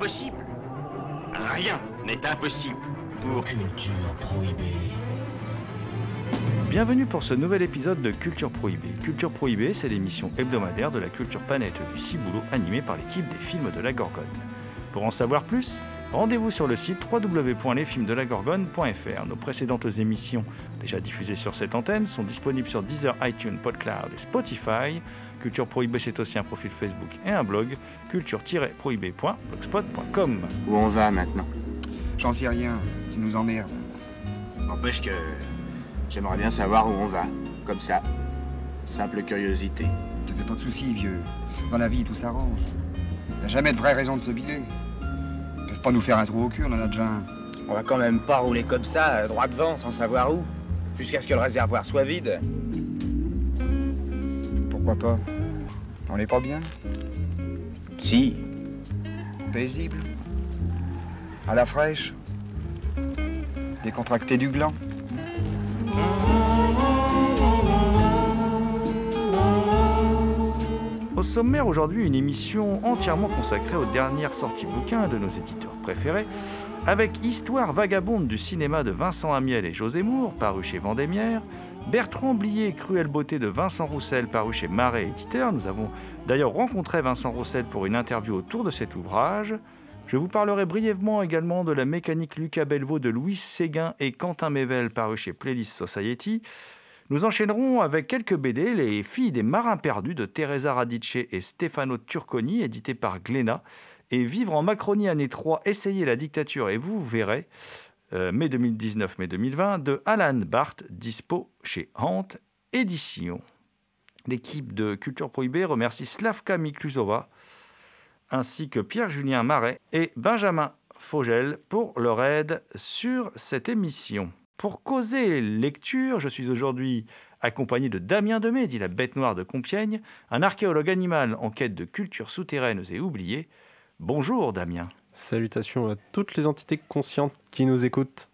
Rien n'est impossible pour... Culture prohibée. Bienvenue pour ce nouvel épisode de Culture Prohibée. Culture Prohibée, c'est l'émission hebdomadaire de la culture planète du Ciboulot animée par l'équipe des films de la Gorgone. Pour en savoir plus, rendez-vous sur le site www.lesfilmsdelagorgone.fr. Nos précédentes émissions, déjà diffusées sur cette antenne, sont disponibles sur Deezer, iTunes, PodCloud et Spotify. Culture Prohibée, c'est aussi un profil Facebook et un blog, culture-prohibée.blogspot.com. Où on va maintenant? J'en sais rien, tu nous emmerdes. N'empêche que j'aimerais bien savoir où on va. Comme ça. Simple curiosité. Te fais pas de soucis, vieux. Dans la vie, tout s'arrange. T'as jamais de vraie raison de se biler. Pas nous faire un trou au cul, on en a déjà un. On va quand même pas rouler comme ça, droit devant, sans savoir où. Jusqu'à ce que le réservoir soit vide. Pourquoi pas? On est pas bien? Si. Paisible À la fraîche Décontracté du gland Au sommaire aujourd'hui, une émission entièrement consacrée aux dernières sorties bouquins de nos éditeurs préférés, avec Histoire vagabonde du cinéma de Vincent Amiel et José Moore, paru chez Vendémiaire, Bertrand Blier, Cruelle beauté de Vincent Roussel, paru chez Marais Éditeur. Nous avons d'ailleurs rencontré Vincent Roussel pour une interview autour de cet ouvrage. Je vous parlerai brièvement également de la mécanique Lucas Belvaux de Louis Séguin et Quentin Mével, paru chez Playlist Society. Nous enchaînerons avec quelques BD, Les filles des marins perdus de Teresa Radice et Stefano Turconi, édité par Glénat, et Vivre en Macronie année 3, Essayez la dictature et vous verrez, euh, mai 2019, mai 2020, de Alan Barth, dispo chez Hant Édition. L'équipe de Culture Prohibée remercie Slavka Miklusova, ainsi que Pierre-Julien Marais et Benjamin Fogel pour leur aide sur cette émission. Pour causer lecture, je suis aujourd'hui accompagné de Damien Demey, dit la bête noire de Compiègne, un archéologue animal en quête de cultures souterraines et oubliées. Bonjour Damien. Salutations à toutes les entités conscientes qui nous écoutent.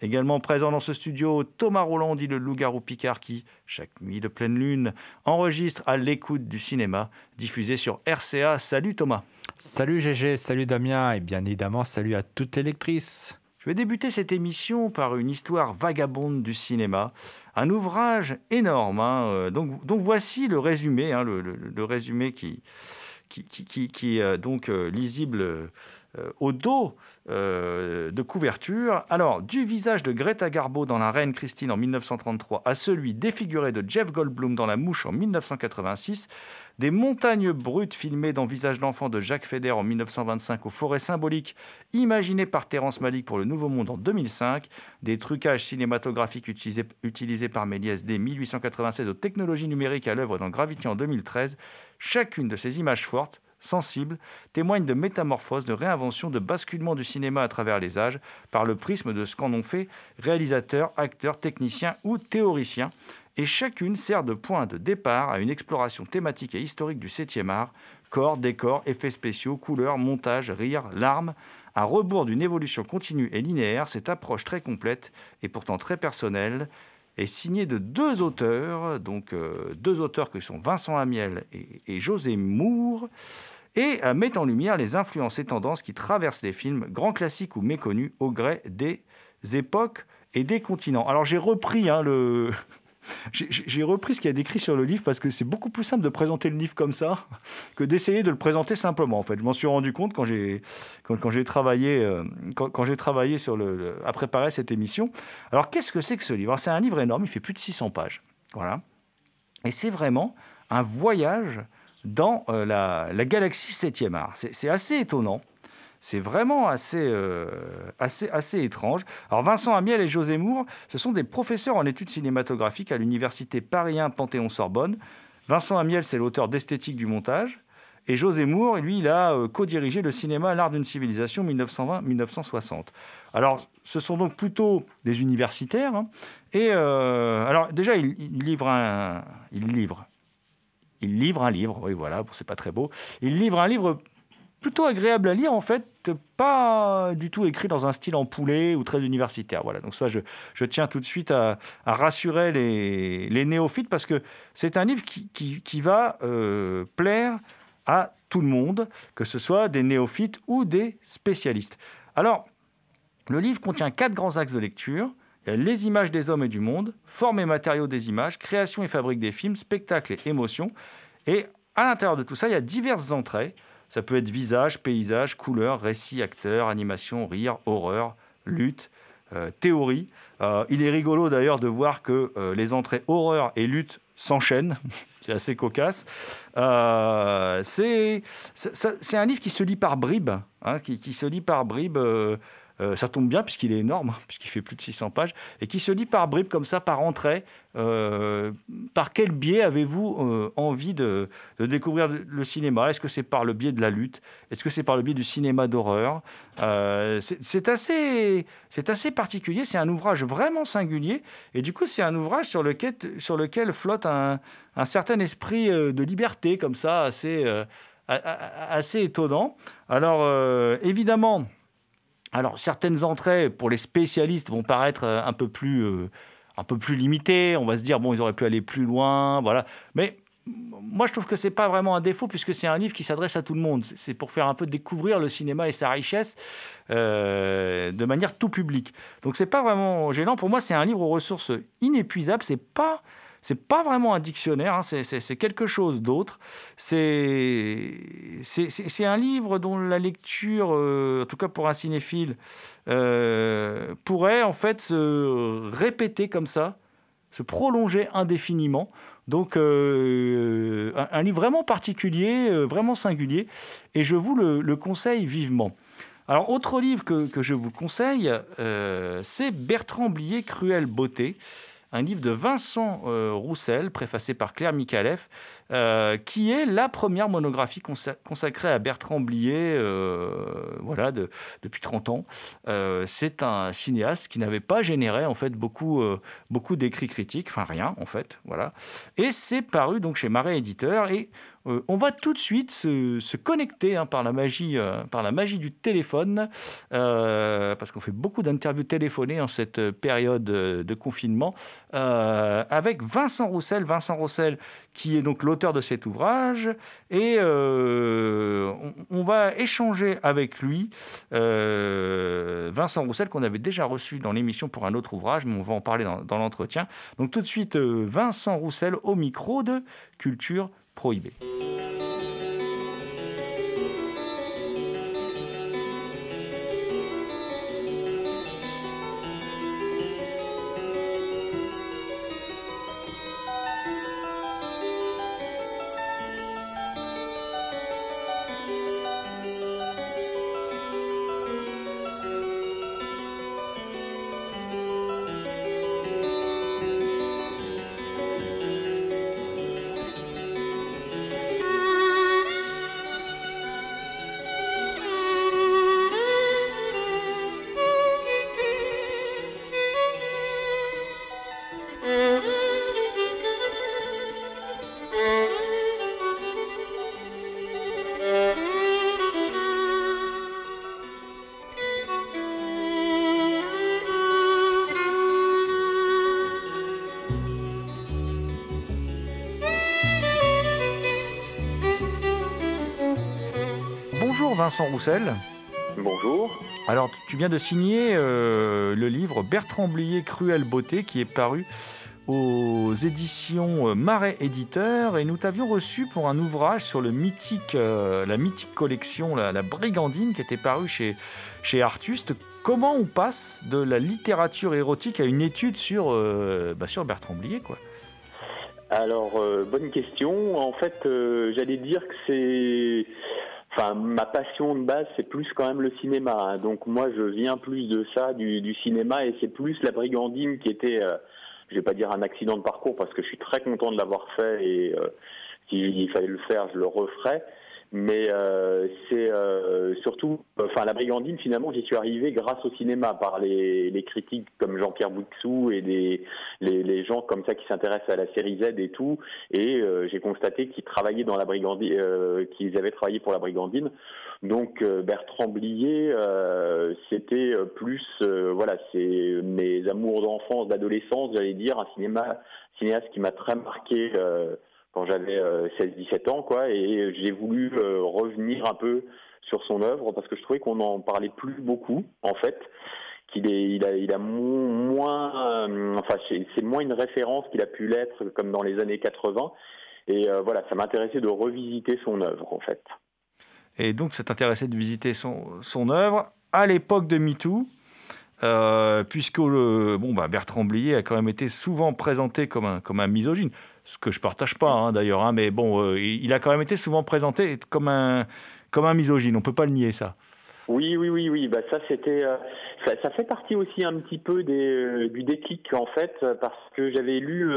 Également présent dans ce studio, Thomas Roland, dit le loup-garou Picard, qui, chaque nuit de pleine lune, enregistre à l'écoute du cinéma, diffusé sur RCA. Salut Thomas. Salut GG, salut Damien, et bien évidemment salut à toutes les lectrices. Je vais débuter cette émission par une histoire vagabonde du cinéma, un ouvrage énorme. hein, euh, donc, voici le résumé, hein, le, résumé qui, qui, est euh, donc euh, lisible au dos euh, de couverture. Alors, du visage de Greta Garbo dans La Reine Christine en 1933 à celui défiguré de Jeff Goldblum dans La Mouche en 1986, des montagnes brutes filmées dans Visage d'enfant de Jacques Feder en 1925 aux forêts symboliques imaginées par Terrence Malick pour Le Nouveau Monde en 2005, des trucages cinématographiques utilisés, utilisés par Méliès dès 1896 aux technologies numériques à l'œuvre dans Gravity en 2013, chacune de ces images fortes, sensibles, témoigne de métamorphose, de réinvention, de basculement du cinéma à travers les âges par le prisme de ce qu'en ont fait réalisateurs, acteurs, techniciens ou théoriciens et chacune sert de point de départ à une exploration thématique et historique du 7e art, corps, décors, effets spéciaux, couleurs, montage, rire, larmes. À rebours d'une évolution continue et linéaire, cette approche très complète et pourtant très personnelle est signée de deux auteurs, donc euh, deux auteurs que sont Vincent Amiel et, et José Moore, et euh, met en lumière les influences et tendances qui traversent les films, grands classiques ou méconnus, au gré des époques et des continents. Alors j'ai repris hein, J'ai- repris ce qu'il y a décrit sur le livre parce que c'est beaucoup plus simple de présenter le livre comme ça que d'essayer de le présenter simplement. En fait, je m'en suis rendu compte quand j'ai quand, j'ai travaillé euh, quand, j'ai travaillé sur le, à préparer cette émission. Alors qu'est-ce que c'est que ce livre? C'est un livre énorme, il fait plus de 600 pages. Voilà. Et c'est vraiment un voyage dans euh, la, la galaxie 7e art. C'est c'est assez étonnant. c'est vraiment assez, euh, assez, assez étrange. Alors Vincent Amiel et José Moore, ce sont des professeurs en études cinématographiques à l'université Paris 1 Panthéon-Sorbonne. Vincent Amiel, c'est l'auteur d'Esthétique du montage. Et José Moore, lui, il a euh, co-dirigé le cinéma L'art d'une civilisation 1920-1960. Alors, ce sont donc plutôt des universitaires. hein. Et euh, alors, déjà, il, il livre un, il livre, il livre un livre. Oui, voilà, c'est pas très beau. Il livre un livre plutôt agréable à lire, en fait, pas du tout écrit dans un style en poulet ou très universitaire. Voilà, donc ça, je, tiens tout de suite à, rassurer les, néophytes parce que c'est un livre qui va euh, plaire à tout le monde, que ce soit des néophytes ou des spécialistes. Alors, le livre contient quatre grands axes de lecture. Les images des hommes et du monde, forme et matériaux des images, création et fabrique des films, spectacle et émotion. Et à l'intérieur de tout ça, il y a diverses entrées. Ça peut être visage, paysage, couleur, récit, acteur, animation, rire, horreur, lutte, euh, théorie. Euh, il est rigolo d'ailleurs de voir que euh, les entrées horreur et lutte s'enchaînent. c'est assez cocasse. C'est un livre qui se lit par bribes, hein, qui se lit par bribes. Euh, ça tombe bien puisqu'il est énorme, puisqu'il fait plus de 600 pages, et qui se lit par bribes comme ça, par entrée. Euh, par quel biais avez-vous euh, envie de, découvrir le cinéma? Est-ce que c'est par le biais de la lutte? Est-ce que c'est par le biais du cinéma d'horreur? C'est assez, assez particulier. C'est un ouvrage vraiment singulier, et du coup, c'est un ouvrage sur lequel, sur lequel flotte un, un certain esprit de liberté, comme ça, assez, assez étonnant. Alors, évidemment. Alors, certaines entrées, pour les spécialistes, vont paraître euh, un peu plus, euh, un peu plus limitées. On va se dire, bon, ils auraient pu aller plus loin, voilà. Mais moi, je trouve que c'est pas vraiment un défaut, puisque c'est un livre qui s'adresse à tout le monde. C'est- pour faire un peu découvrir le cinéma et sa richesse euh, de manière tout publique. Donc, c'est pas vraiment gênant. Pour moi, c'est un livre aux ressources inépuisables. C'est pas... C'est pas vraiment un dictionnaire, hein, c'est- quelque chose d'autre. C'est un livre dont la lecture, euh, en tout cas pour un cinéphile, euh, pourrait en fait se répéter comme ça, se prolonger indéfiniment. Donc euh, un, livre vraiment particulier, vraiment singulier, et je vous le, le conseille vivement. Alors autre livre que, que je vous conseille, c'est Bertrand Blier, Cruelle beauté un livre de Vincent euh, Roussel, préfacé par Claire Mikaleff, euh, qui est la première monographie consa- consacrée à Bertrand Blier euh, voilà, de- depuis 30 ans. Euh, c'est un cinéaste qui n'avait pas généré en fait, beaucoup, beaucoup d'écrits critiques, enfin rien en fait. Voilà. Et c'est paru donc, chez Marais Éditeur. Et euh, on va tout de suite se, connecter hein, par, la magie, euh, par la magie du téléphone, euh, parce qu'on fait beaucoup d'interviews téléphonées en cette période de confinement, avec Vincent Roussel. Vincent Roussel, qui est donc l'auteur de cet ouvrage, et on, va échanger avec lui. Vincent Roussel, qu'on avait déjà reçu dans l'émission pour un autre ouvrage, mais on va en parler dans, dans l'entretien. Donc tout de suite, Vincent Roussel au micro de Culture Prohibée. Bonjour Vincent Roussel. Bonjour. Alors, tu viens de signer euh, le livre Bertrand Blier, Cruelle beauté, qui est paru aux éditions euh, Marais Éditeur. Et nous t'avions reçu pour un ouvrage sur le mythique, euh, la mythique collection la, la Brigandine, qui était parue chez, chez Artuste. Comment on passe de la littérature érotique à une étude sur, euh, bah, sur Bertrand Blier, quoi? Alors, euh, bonne question. En fait, j'allais dire que c'est... Enfin, ma passion de base, c'est plus quand même le cinéma. hein. Donc moi, je viens plus de ça, du, cinéma, et c'est plus la brigandine qui était, euh, je vais pas dire un accident de parcours, parce que je suis très content de l'avoir fait, et euh, s'il fallait le faire, je le referais. Mais euh, c'est euh, surtout, enfin la brigandine finalement, j'y suis arrivé grâce au cinéma par les, critiques comme Jean-Pierre Bouixou et les, les gens comme ça qui s'intéressent à la série Z et tout. Et euh, j'ai constaté qu'ils travaillaient dans la brigandine, euh, qu'ils avaient travaillé pour la brigandine. Donc euh, Bertrand Blier, euh, c'était plus, voilà, c'est mes amours d'enfance, d'adolescence, j'allais dire, un cinéma cinéaste qui m'a très marqué. Euh, quand j'avais euh, 16-17 ans, quoi, et j'ai voulu euh, revenir un peu sur son œuvre parce que je trouvais qu'on n'en parlait plus beaucoup, en fait, qu'il est, il a, il a mo- moins, euh, enfin, c'est moins une référence qu'il a pu l'être comme dans les années 80, et euh, voilà, ça m'intéressait de revisiter son œuvre, en fait. Et donc, ça t'intéressait de visiter son, œuvre à l'époque de MeToo, euh, puisque bon, bah, Bertrand Blier a quand même été souvent présenté comme un, comme un misogyne, ce que je partage pas hein, d'ailleurs, hein, mais bon, euh, il a quand même été souvent présenté comme un, comme un misogyne, on peut pas le nier ça. Oui, oui, oui, oui. Bah ça, c'était, euh, ça, fait partie aussi un petit peu euh, du déclic en fait, parce que j'avais lu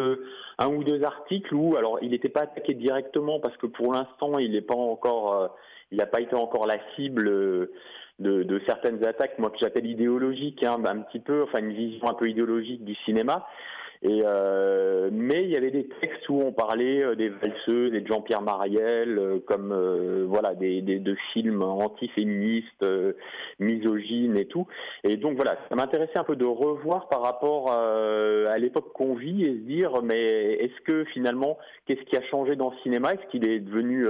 un ou deux articles où, alors, il n'était pas attaqué directement parce que pour l'instant, il n'est pas encore, il n'a pas été encore la cible. de, de certaines attaques, moi que j'appelle idéologiques, hein, un petit peu, enfin une vision un peu idéologique du cinéma. Et euh, mais il y avait des textes où on parlait euh, des valseuses et de Jean-Pierre Mariel euh, comme euh, voilà des, des de films antiféministes, euh, misogynes et tout. Et donc voilà, ça m'intéressait un peu de revoir par rapport euh, à l'époque qu'on vit et se dire mais est-ce que finalement qu'est-ce qui a changé dans le cinéma? Est-ce qu'il est devenu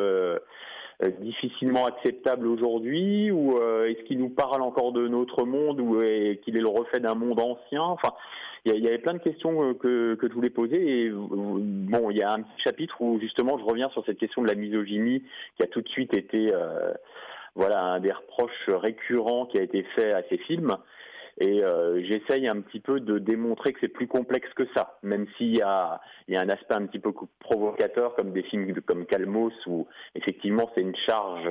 difficilement acceptable aujourd'hui? Ou est-ce qu'il nous parle encore de notre monde ou euh, qu'il est le reflet d'un monde ancien? Enfin, il y, avait plein de questions euh, que, que je voulais poser et bon, il y a un petit chapitre où justement je reviens sur cette question de la misogynie qui a tout de suite été euh, voilà un des reproches récurrents qui a été fait à ces films. Et euh, j'essaye un petit peu de démontrer que c'est plus complexe que ça, même s'il y a, y a un aspect un petit peu provocateur, comme des films comme Calmos, où effectivement c'est une charge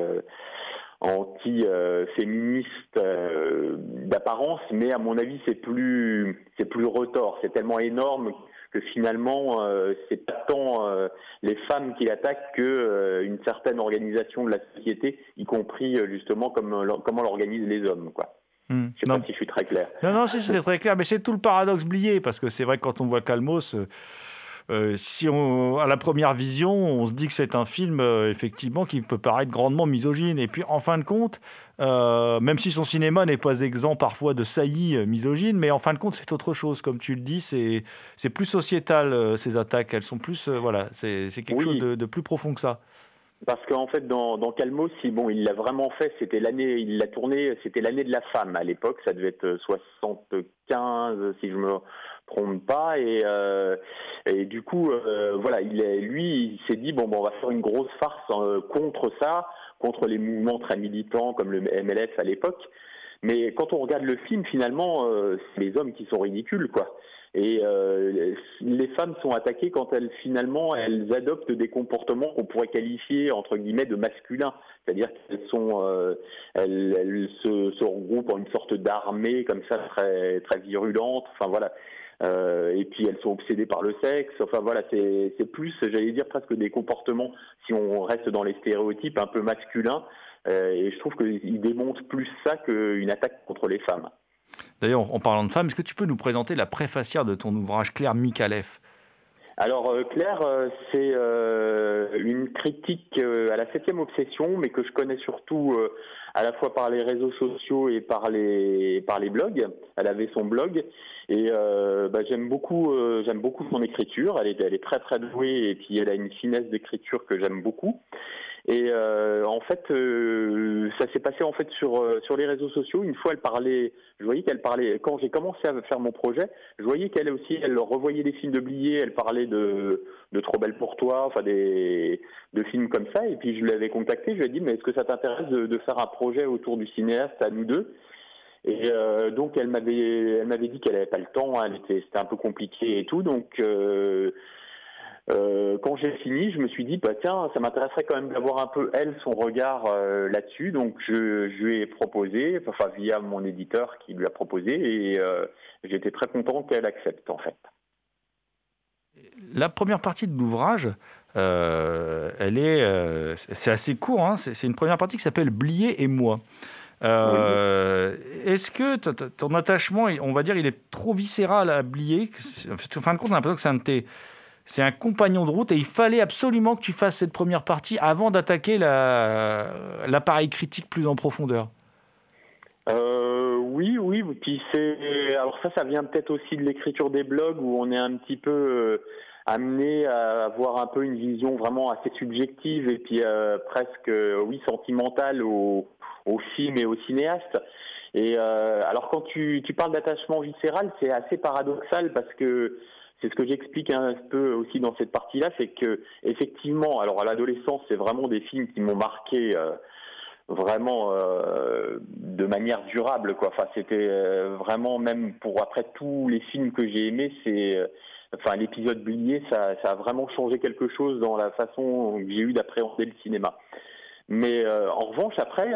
anti-féministe euh, d'apparence, mais à mon avis c'est plus, c'est plus retors, c'est tellement énorme que finalement euh, c'est pas tant euh, les femmes qui l'attaquent que euh, une certaine organisation de la société, y compris justement comme comment l'organisent les hommes, quoi. Hmm. Je sais Non. pas si je suis très clair. Non, non, si, c'était très clair, mais c'est tout le paradoxe Blier, parce que c'est vrai que quand on voit Calmos, si on, à la première vision, on se dit que c'est un film, euh, effectivement, qui peut paraître grandement misogyne. Et puis, en fin de compte, euh, même si son cinéma n'est pas exempt parfois de saillies euh, misogynes, mais en fin de compte, c'est autre chose. Comme tu le dis, c'est plus sociétal, euh, ces attaques. Elles sont plus, euh, voilà, c'est quelque Oui. chose de, de plus profond que ça. Parce qu'en fait, dans, dans Calmos, si, bon, il l'a vraiment fait. C'était l'année, il l'a tourné. C'était l'année de la femme à l'époque. Ça devait être euh, 75, si je me trompe pas. Et, euh, et du coup, euh, voilà, il est, lui, il s'est dit bon, bon, on va faire une grosse farce euh, contre ça, contre les mouvements très militants comme le MLS à l'époque. Mais quand on regarde le film, finalement, euh, c'est les hommes qui sont ridicules, quoi. Et euh, les femmes sont attaquées quand elles finalement elles adoptent des comportements qu'on pourrait qualifier entre guillemets de masculins, c'est-à-dire qu'elles sont euh, elles, elles se, se regroupent en une sorte d'armée comme ça très très virulente. Enfin voilà. Euh, et puis elles sont obsédées par le sexe. Enfin voilà, c'est plus, j'allais dire presque des comportements, si on reste dans les stéréotypes, un peu masculins. Euh, et je trouve qu'il démontre plus ça qu'une attaque contre les femmes. D'ailleurs, en parlant de femmes, est-ce que tu peux nous présenter la préfacière de ton ouvrage Claire Mikalev Alors euh, Claire, euh, c'est euh, une critique à la septième obsession, mais que je connais surtout à la fois par les réseaux sociaux et par les par les blogs. Elle avait son blog et bah, j'aime beaucoup j'aime beaucoup son écriture. Elle est elle est très très douée et puis elle a une finesse d'écriture que j'aime beaucoup. Et euh, en fait, euh, ça s'est passé en fait sur euh, sur les réseaux sociaux. Une fois, elle parlait. Je voyais qu'elle parlait. Quand j'ai commencé à faire mon projet, je voyais qu'elle aussi, elle revoyait des films de. Elle parlait de de Trop belle pour toi, enfin des de films comme ça. Et puis je l'avais contactée. Je lui ai dit, mais est-ce que ça t'intéresse de, de faire un projet autour du cinéaste à nous deux? Et euh, donc elle m'avait elle m'avait dit qu'elle avait pas le temps, elle était c'était un peu compliqué et tout, donc euh, Euh, quand j'ai fini, je me suis dit, bah tiens, ça m'intéresserait quand même d'avoir un peu elle son regard euh, là-dessus. Donc je, lui ai proposé, enfin via mon éditeur qui lui a proposé, et euh, j'étais très content qu'elle accepte en fait. La première partie de l'ouvrage, euh, elle est, c'est assez court. Hein, c'est une première partie qui s'appelle Blier et moi. Est-ce que ton attachement, on va dire, il est trop viscéral à Blier? En fin de compte, on a l'impression que c'est un de tes c'est un compagnon de route et il fallait absolument que tu fasses cette première partie avant d'attaquer l'appareil critique plus en profondeur. Euh, oui, oui. Puis c'est alors ça, ça vient peut-être aussi de l'écriture des blogs où on est un petit peu euh, amené à avoir un peu une vision vraiment assez subjective et puis euh, presque oui sentimentale au, film et au cinéaste. Et alors quand tu parles d'attachement viscéral, c'est assez paradoxal parce que c'est ce que j'explique un peu aussi dans cette partie-là, c'est que effectivement, alors à l'adolescence, c'est vraiment des films qui m'ont marqué euh, vraiment euh, de manière durable, quoi. Enfin, c'était euh, vraiment même pour après tous les films que j'ai aimés, c'est enfin l'épisode ça, ça a vraiment changé quelque chose dans la façon que j'ai eu d'appréhender le cinéma. Mais en revanche, après,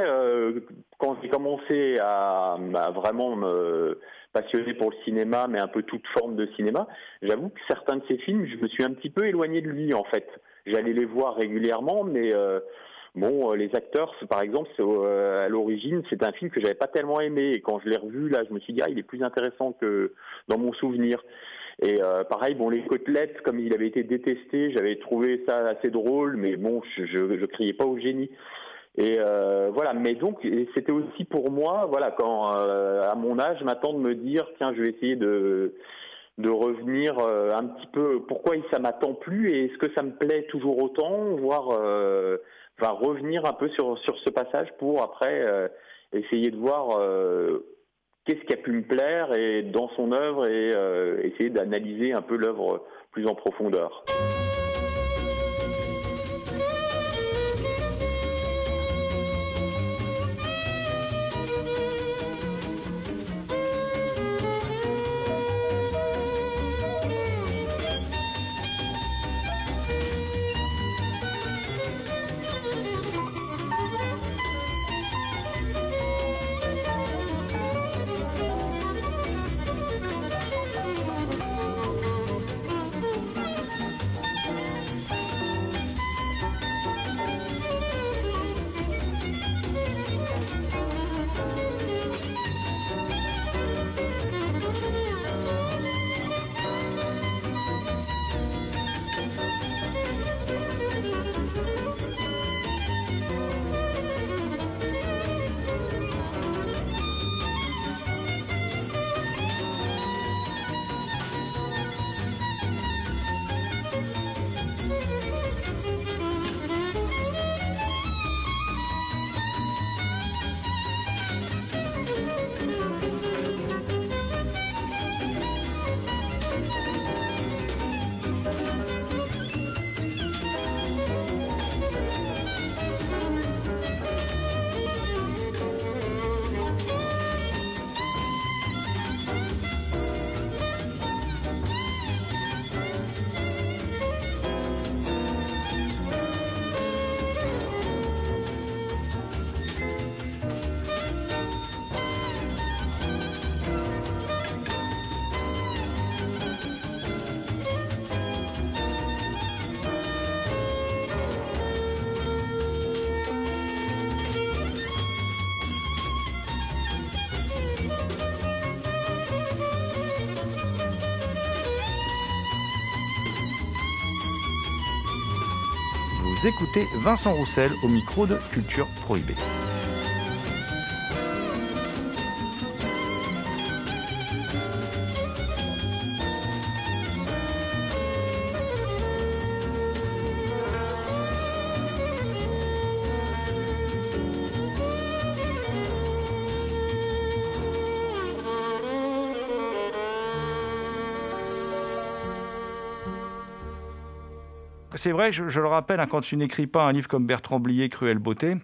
quand j'ai commencé à, à vraiment me passionné pour le cinéma, mais un peu toute forme de cinéma, j'avoue que certains de ces films, je me suis un petit peu éloigné de lui en fait. J'allais les voir régulièrement, mais euh, bon, euh, les acteurs, par exemple, euh, à l'origine, c'est un film que j'avais pas tellement aimé. Et quand je l'ai revu, là, je me suis dit, ah, il est plus intéressant que dans mon souvenir. Et pareil, bon, les côtelettes, comme il avait été détesté, j'avais trouvé ça assez drôle, mais bon, je, je, je criais pas au génie. Et euh, voilà, mais donc c'était aussi pour moi, voilà, quand euh, à mon âge, maintenant de me dire, tiens, je vais essayer de de revenir euh, un petit peu. Pourquoi ça m'attend plus et est-ce que ça me plaît toujours autant, voire va revenir un peu sur sur ce passage pour après essayer de voir qu'est-ce qui a pu me plaire et dans son œuvre et essayer d'analyser un peu l'œuvre plus en profondeur. Écoutez Vincent Roussel au micro de Culture Prohibée. C'est vrai, je, le rappelle, hein, quand tu n'écris pas un livre comme Bertrand Blier, Cruelle Beauté,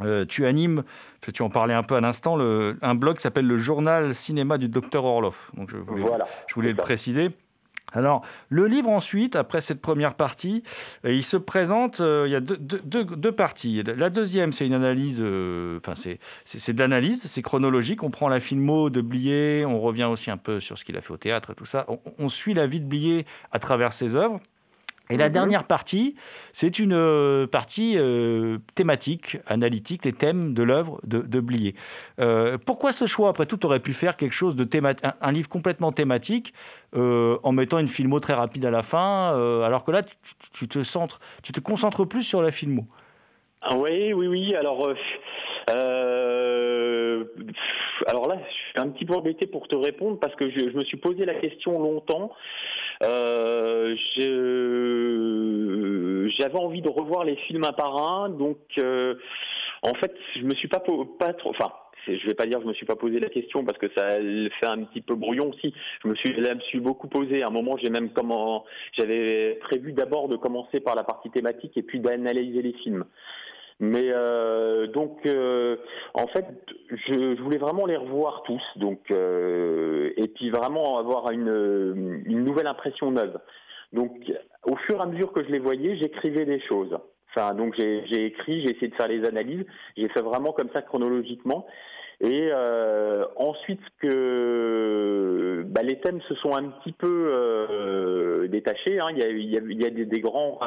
euh, tu animes, tu en parlais un peu à l'instant, un blog qui s'appelle le Journal Cinéma du Docteur Orloff. Donc je voulais, je voulais le préciser. Alors, le livre ensuite, après cette première partie, euh, il se présente, euh, il y a deux, deux- deux parties. La deuxième, c'est une analyse, euh, enfin c'est de l'analyse, c'est chronologique, on prend la filmo de Blier, on revient aussi un peu sur ce qu'il a fait au théâtre et tout ça, on, on suit la vie de Blier à travers ses œuvres. Et la dernière partie, c'est une euh, partie euh, thématique, analytique, les thèmes de l'œuvre de, de Blier. Euh, pourquoi ce choix? Après tout, tu aurais pu faire quelque chose de thématique, un, un livre complètement thématique, euh, en mettant une filmo très rapide à la fin, alors que là, tu te centres, tu te concentres plus sur la filmo. Ah oui, oui, oui. Alors, euh, alors là, je suis un petit peu embêté pour te répondre parce que je, me suis posé la question longtemps. Euh, J'avais envie de revoir les films un par un, donc euh, en fait, je me suis pas pas trop, enfin. Je vais pas dire que je me suis pas posé la question parce que ça le fait un petit peu brouillon aussi. Je me suis, là, me suis beaucoup posé. À un moment, j'ai même comment, j'avais prévu d'abord de commencer par la partie thématique et puis d'analyser les films. Mais euh, donc, euh, en fait, je, je voulais vraiment les revoir tous, donc euh, et puis vraiment avoir une, une nouvelle impression neuve. Donc, au fur et à mesure que je les voyais, j'écrivais des choses. Enfin, donc j'ai écrit, j'ai essayé de faire les analyses, j'ai fait vraiment comme ça chronologiquement. Et euh, ensuite que bah, les thèmes se sont un petit peu euh, détachés. hein. Il y a, il y a, il y a des, des grands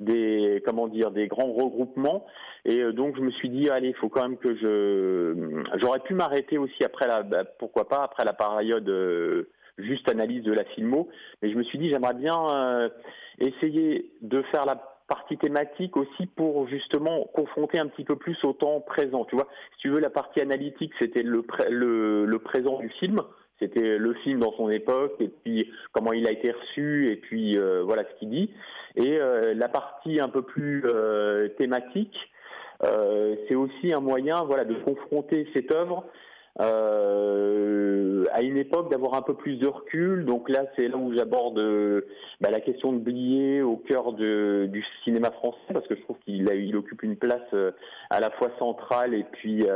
des comment dire des grands regroupements et euh, donc je me suis dit allez il faut quand même que je j'aurais pu m'arrêter aussi après la bah, pourquoi pas après la période euh, juste analyse de la filmo mais je me suis dit j'aimerais bien euh, essayer de faire la partie thématique aussi pour justement confronter un petit peu plus au temps présent tu vois. Si tu veux la partie analytique c'était le, le le présent du film. C'était le film dans son époque et puis comment il a été reçu et puis euh, voilà ce qu'il dit. Et euh, la partie un peu plus euh, thématique, euh, c'est aussi un moyen voilà, de confronter cette œuvre euh, à une époque, d'avoir un peu plus de recul. Donc là, c'est là où j'aborde euh, bah, la question de Blier au cœur de, du cinéma français, parce que je trouve qu'il occupe une place euh, à la fois centrale et puis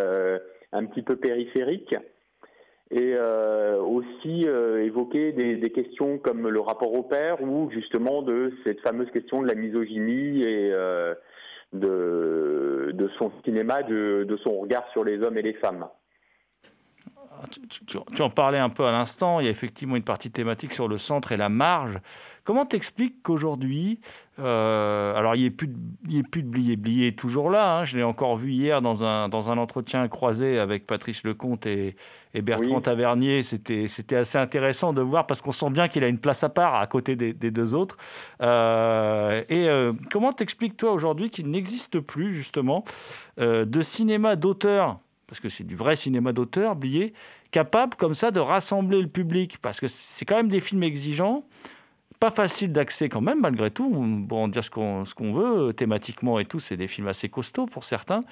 un petit peu périphérique et aussi évoquer des, questions comme le rapport au père ou justement de cette fameuse question de la misogynie et de, son cinéma, de son regard sur les hommes et les femmes. Tu, tu- en parlais un peu à l'instant, il y a effectivement une partie thématique sur le centre et la marge. Comment t'expliques qu'aujourd'hui, euh, alors il n'y ait plus de, il plus de est toujours là, hein, je l'ai encore vu hier dans un, dans un entretien croisé avec Patrice Lecomte et, et Bertrand Oui. Tavernier, c'était c'était assez intéressant de voir parce qu'on sent bien qu'il a une place à part à côté des, des deux autres. Euh, et euh, comment t'expliques toi aujourd'hui qu'il n'existe plus justement de cinéma d'auteur parce que c'est du vrai cinéma d'auteur, Blier, capable comme ça de rassembler le public, parce que c'est quand même des films exigeants, pas facile d'accès quand même, malgré tout. On peut en dire ce qu'on veut, euh, thématiquement et tout, c'est des films assez costauds pour certains.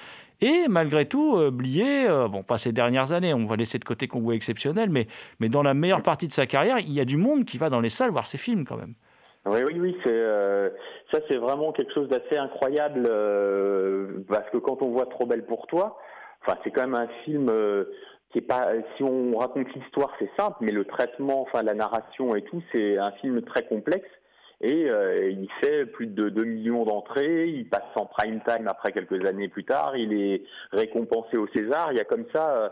Et malgré tout, euh, Blier, euh, bon, pas ces dernières années, on va laisser de côté voit exceptionnel, mais, mais dans la meilleure partie de sa carrière, il y a du monde qui va dans les salles voir ses films quand même. Oui, oui, oui, euh, ça, c'est vraiment quelque chose d'assez incroyable euh, parce que quand on voit Trop belle pour toi, enfin, c'est quand même un film euh, qui est pas. Si on raconte l'histoire, c'est simple, mais le traitement, enfin, la narration et tout, c'est un film très complexe. Et euh, il fait plus de 2 millions d'entrées, il passe en prime time après quelques années plus tard, il est récompensé au César. Il y a comme ça euh,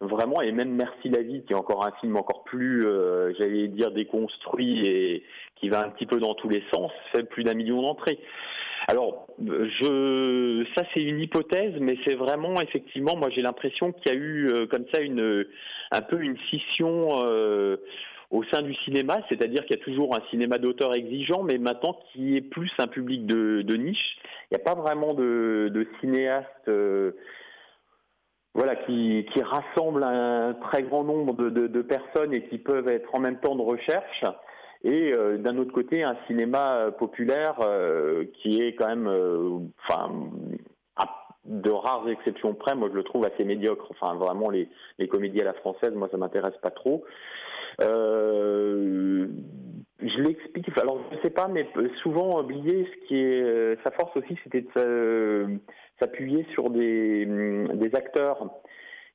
vraiment, et même Merci la vie, qui est encore un film encore plus, euh, j'allais dire, déconstruit et qui va un petit peu dans tous les sens, fait plus d'un million d'entrées. Alors, je, ça c'est une hypothèse, mais c'est vraiment effectivement, moi j'ai l'impression qu'il y a eu euh, comme ça une, un peu une scission euh, au sein du cinéma, c'est-à-dire qu'il y a toujours un cinéma d'auteur exigeant, mais maintenant qui est plus un public de, de niche. Il n'y a pas vraiment de, de cinéastes. euh, voilà, qui, qui rassemblent un très grand nombre de, de- de personnes et qui peuvent être en même temps de recherche. Et euh, d'un autre côté, un cinéma euh, populaire euh, qui est quand même, enfin, de rares exceptions près, moi je le trouve assez médiocre. Enfin, vraiment, les, comédies à la française, moi ça m'intéresse pas trop. Je l'explique, alors je sais pas, mais souvent oublié, ce qui est sa force aussi, c'était de s'a- s'appuyer sur des acteurs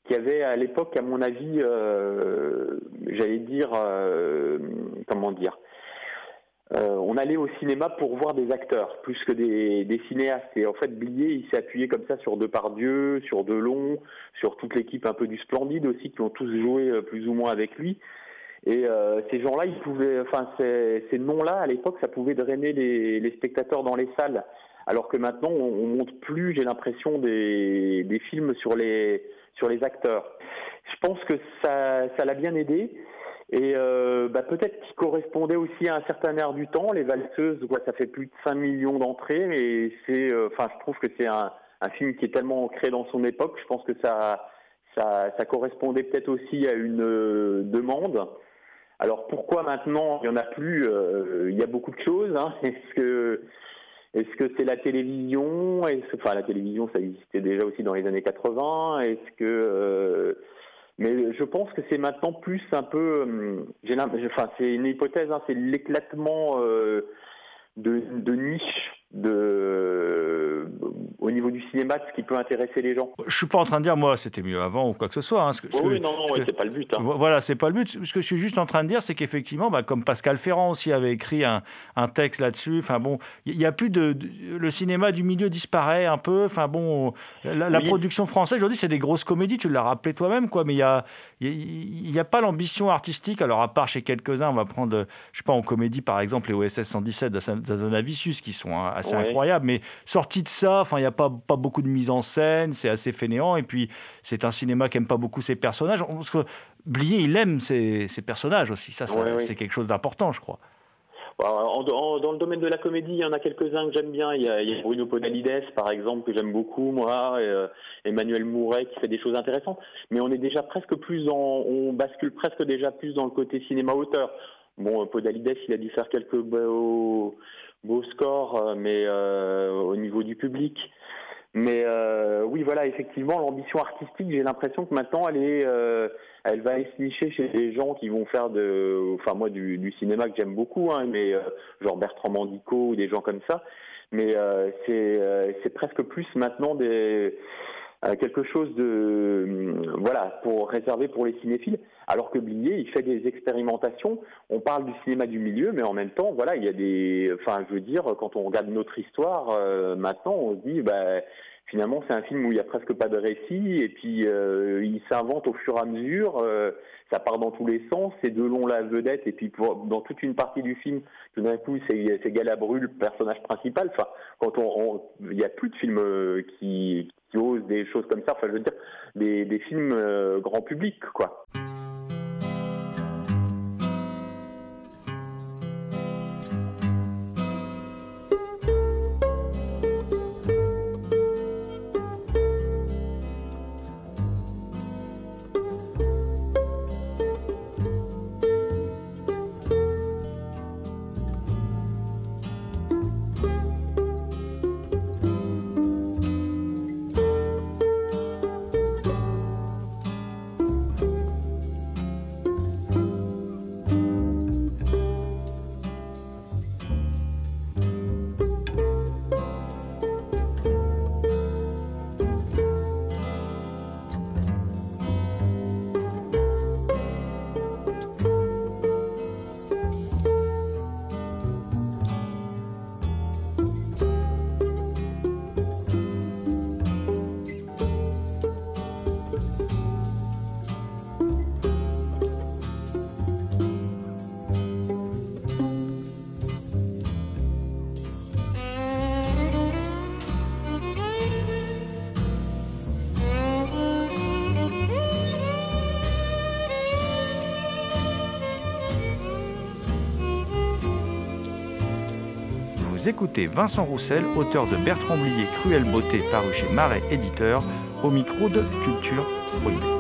qui avaient à l'époque, à mon avis, euh, j'allais dire, euh, comment dire, euh, on allait au cinéma pour voir des acteurs plus que des, des cinéastes. Et en fait, Blier, il s'est appuyé comme ça sur Depardieu, sur Delon, sur toute l'équipe un peu du Splendide aussi, qui ont tous joué euh, plus ou moins avec lui. Et euh, ces gens-là, ils pouvaient, enfin, ces, ces noms-là, à l'époque, ça pouvait drainer les, les spectateurs dans les salles. Alors que maintenant, on, on monte plus, j'ai l'impression, des, des films sur les, sur les acteurs. Je pense que ça, ça l'a bien aidé. Et euh, bah, peut-être qu'il correspondait aussi à un certain air du temps. Les valseuses, quoi, ça fait plus de 5 millions d'entrées, et c'est, euh, enfin, je trouve que c'est un, un, film qui est tellement ancré dans son époque. Je pense que ça, ça, ça correspondait peut-être aussi à une euh, demande. Alors pourquoi maintenant il y en a plus euh, Il y a beaucoup de choses. Hein. Est-ce que est-ce que c'est la télévision? Est-ce, Enfin, la télévision, ça existait déjà aussi dans les années 80. Est-ce que euh, mais je pense que c'est maintenant plus un peu, j'ai enfin c'est une hypothèse, hein, c'est l'éclatement euh, de, de niches de au ce qui peut intéresser les gens. Je suis pas en train de dire moi c'était mieux avant ou quoi que ce soit. Hein, ce que, oh oui, non, non, ouais, c'est pas le but. Hein. Voilà, c'est pas le but. Ce que je suis juste en train de dire, c'est qu'effectivement, bah, comme Pascal Ferrand aussi avait écrit un, un texte là-dessus. Enfin bon, il y, a plus de, de, le cinéma du milieu disparaît un peu. Enfin bon, la, la oui. production française aujourd'hui c'est des grosses comédies. Tu l'as rappelé toi-même quoi. Mais il y a il y, a pas l'ambition artistique. Alors à part chez quelques-uns, on va prendre je sais pas en comédie par exemple les OSS 117 d'Azanavicius qui sont hein, assez ouais. incroyables. Mais sorti de ça, enfin il y a pas pas beaucoup de mise en scène, c'est assez fainéant. Et puis, c'est un cinéma qui aime pas beaucoup ses personnages. Parce que Blier, il aime ses, ses personnages aussi. Ça, ça ouais, c'est quelque chose d'important, je crois. En, en, dans le domaine de la comédie, il y en a quelques-uns que j'aime bien. Il y, a, il y, a, Bruno Podalides, par exemple, que j'aime beaucoup, moi, et, euh, Emmanuel Mouret, qui fait des choses intéressantes. Mais on est déjà presque plus en, on bascule presque déjà plus dans le côté cinéma-auteur. Bon, Podalides, il a dû faire quelques beaux, beaux scores, mais euh, au niveau du public. Mais euh, oui, voilà, effectivement, l'ambition artistique, j'ai l'impression que maintenant, elle est, euh, elle va se nicher chez des gens qui vont faire de, enfin moi, du, du cinéma que j'aime beaucoup, hein, mais euh, genre Bertrand Mandico ou des gens comme ça. Mais euh, c'est, euh, c'est presque plus maintenant des euh, quelque chose de, voilà, pour réserver pour les cinéphiles. Alors que Blier, il fait des expérimentations. On parle du cinéma du milieu, mais en même temps, voilà, il y a des, enfin, je veux dire, quand on regarde notre histoire, euh, maintenant, on se dit, bah, finalement, c'est un film où il y a presque pas de récit, et puis euh, il s'invente au fur et à mesure. Euh, ça part dans tous les sens. C'est Delon la vedette, et puis dans toute une partie du film, tout d'un coup, c'est, Galabru le personnage principal. Enfin, quand on, il y a plus de films qui, osent des choses comme ça. Enfin, je veux dire, des, des films grand public, quoi. Écoutez Vincent Roussel, auteur de Bertrand Blier, Cruelle Beauté, paru chez Marais Éditeur, au micro de Culture Prohibée.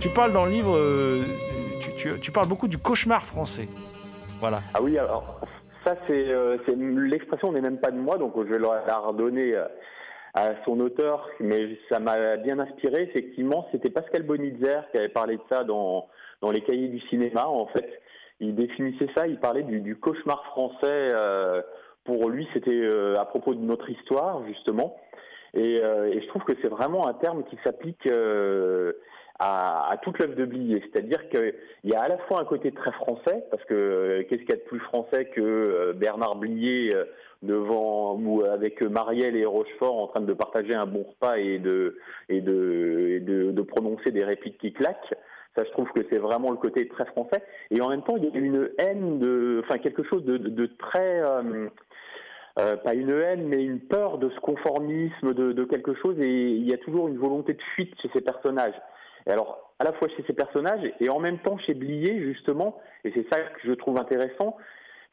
Tu parles dans le livre, euh, tu, parles beaucoup du cauchemar français. Voilà. Ah oui, alors ça c'est euh, l'expression n'est même pas de moi, donc je vais la redonner euh, à son auteur, mais ça m'a bien inspiré. Effectivement, c'était Pascal Bonitzer qui avait parlé de ça dans, dans les cahiers du cinéma. En fait, il définissait ça, il parlait du, cauchemar français. pour lui, c'était à propos de notre histoire, justement. Et, je trouve que c'est vraiment un terme qui s'applique à, à toute l'œuvre de Blier. C'est-à-dire qu'il y a à la fois un côté très français, parce que euh, qu'est-ce qu'il y a de plus français que euh, Bernard Blier euh, devant ou avec Marielle et Rochefort en train de partager un bon repas et de et de, et de, de prononcer des répliques qui claquent? Ça, je trouve que c'est vraiment le côté très français. Et en même temps, il y a une haine de, enfin quelque chose de, de- de très euh, euh, pas une haine, mais une peur de ce conformisme, de, de quelque chose, et il y a toujours une volonté de fuite chez ces personnages. Et alors, à la fois chez ces personnages, et en même temps chez Blier, justement, et c'est ça que je trouve intéressant,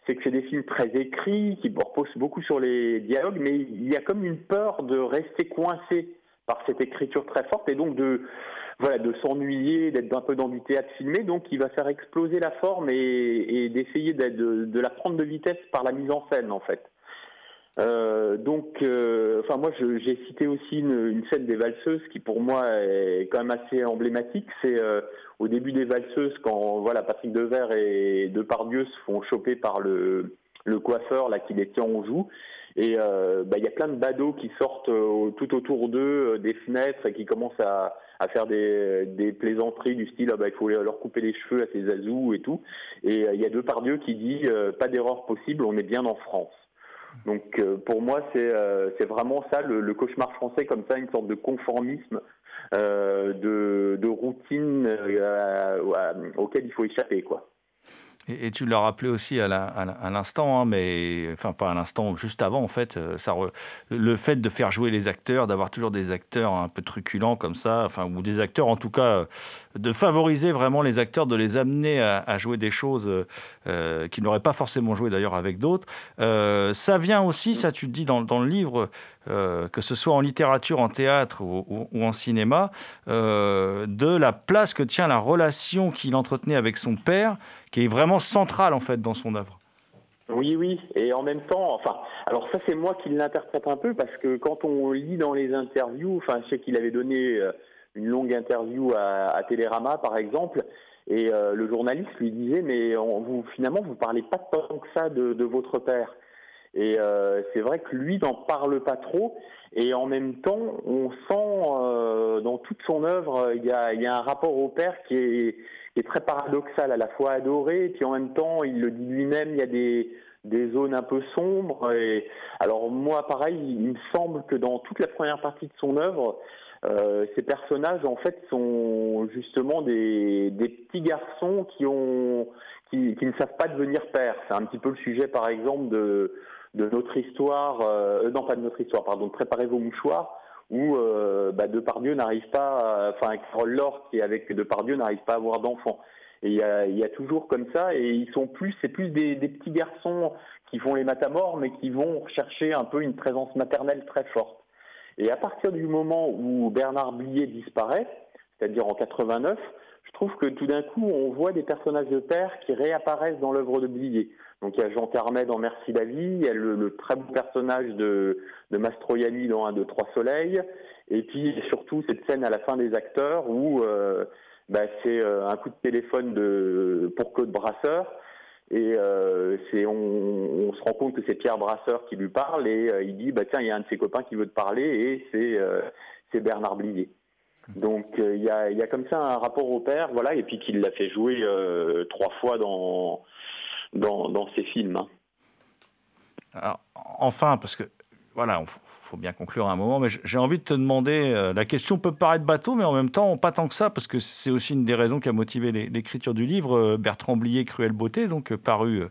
c'est que c'est des films très écrits, qui reposent beaucoup sur les dialogues, mais il y a comme une peur de rester coincé par cette écriture très forte, et donc de voilà de s'ennuyer, d'être un peu dans du théâtre filmé, donc il va faire exploser la forme et, d'essayer de la prendre de vitesse par la mise en scène, en fait. Euh, donc, euh, enfin moi, j'ai cité aussi une, une scène des valseuses qui, pour moi, est quand même assez emblématique. C'est euh, au début des valseuses quand voilà Patrick Devers et Depardieu se font choper par le, le coiffeur là qui les tient en joue. Et euh, bah, il y a plein de badauds qui sortent euh, tout autour d'eux, des fenêtres, et qui commencent à, à faire des, des plaisanteries du style ah bah, il faut leur couper les cheveux à ces azous et tout. Et il y a Depardieu qui dit pas d'erreur possible, on est bien en France. Donc euh, pour moi c'est euh, vraiment ça le, cauchemar français comme ça une sorte de conformisme euh, de, de routine auquel il faut échapper quoi. Et, tu l'as rappelé aussi à l'instant, hein, mais enfin pas à l'instant, juste avant en fait, euh, le fait de faire jouer les acteurs, d'avoir toujours des acteurs un peu truculents comme ça, enfin ou des acteurs en tout cas, euh, de favoriser vraiment les acteurs, de les amener à, jouer des choses euh, qu'ils n'auraient pas forcément joué d'ailleurs avec d'autres. Ça vient aussi, ça tu le dis dans, le livre, que ce soit en littérature, en théâtre ou, en cinéma, de la place que tient la relation qu'il entretenait avec son père, qui est vraiment centrale en fait dans son œuvre. Oui, oui, et en même temps, enfin, alors ça c'est moi qui l'interprète un peu parce que quand on lit dans les interviews, enfin, je sais qu'il avait donné euh, une longue interview à, à Télérama par exemple, et euh, le journaliste lui disait mais on- vous finalement vous parlez pas tant que ça de, votre père. Et euh, c'est vrai que lui n'en parle pas trop, et en même temps, on sent dans toute son œuvre, il y a, un rapport au père qui est, est très paradoxal, à la fois adoré, et puis en même temps, il le dit lui-même, il y a des, des zones un peu sombres. Et alors moi, pareil, il me semble que dans toute la première partie de son œuvre, euh, ces personnages en fait sont justement des, des petits garçons qui ont qui, qui ne savent pas devenir pères. C'est un petit peu le sujet, par exemple, de de notre histoire, euh, non pas de notre histoire, pardon, de préparer vos mouchoirs, où euh, bah, Depardieu n'arrive pas, enfin Carole Laure qui est avec Depardieu n'arrive pas à avoir d'enfants. Et il y a, toujours comme ça, et ils sont plus, c'est plus des, des petits garçons qui font les matamores, mais qui vont rechercher un peu une présence maternelle très forte. Et à partir du moment où Bernard Blier disparaît, c'est-à-dire en 89, je trouve que tout d'un coup, on voit des personnages de père qui réapparaissent dans l'œuvre de Blier. Donc il y a Jean Carmet dans Merci la vie, il y a le, très beau personnage de, de Mastroianni dans Un, deux, trois soleils, et puis surtout cette scène à la fin des acteurs où euh, bah, c'est euh, un coup de téléphone de, pour Claude Brasseur, et euh, on, se rend compte que c'est Pierre Brasseur qui lui parle, et il dit, bah, tiens, il y a un de ses copains qui veut te parler, et c'est, Bernard Blier. Donc il y, a, comme ça un rapport au père, voilà, et puis qu'il l'a fait jouer trois fois dans, dans, ses films. hein. Alors, enfin, parce que voilà, il faut bien conclure à un moment, mais j'ai envie de te demander, euh, la question peut paraître bateau, mais en même temps, pas tant que ça, parce que c'est aussi une des raisons qui a motivé l'é- l'écriture du livre, euh, Bertrand Blier, Cruelle Beauté, donc euh, paru,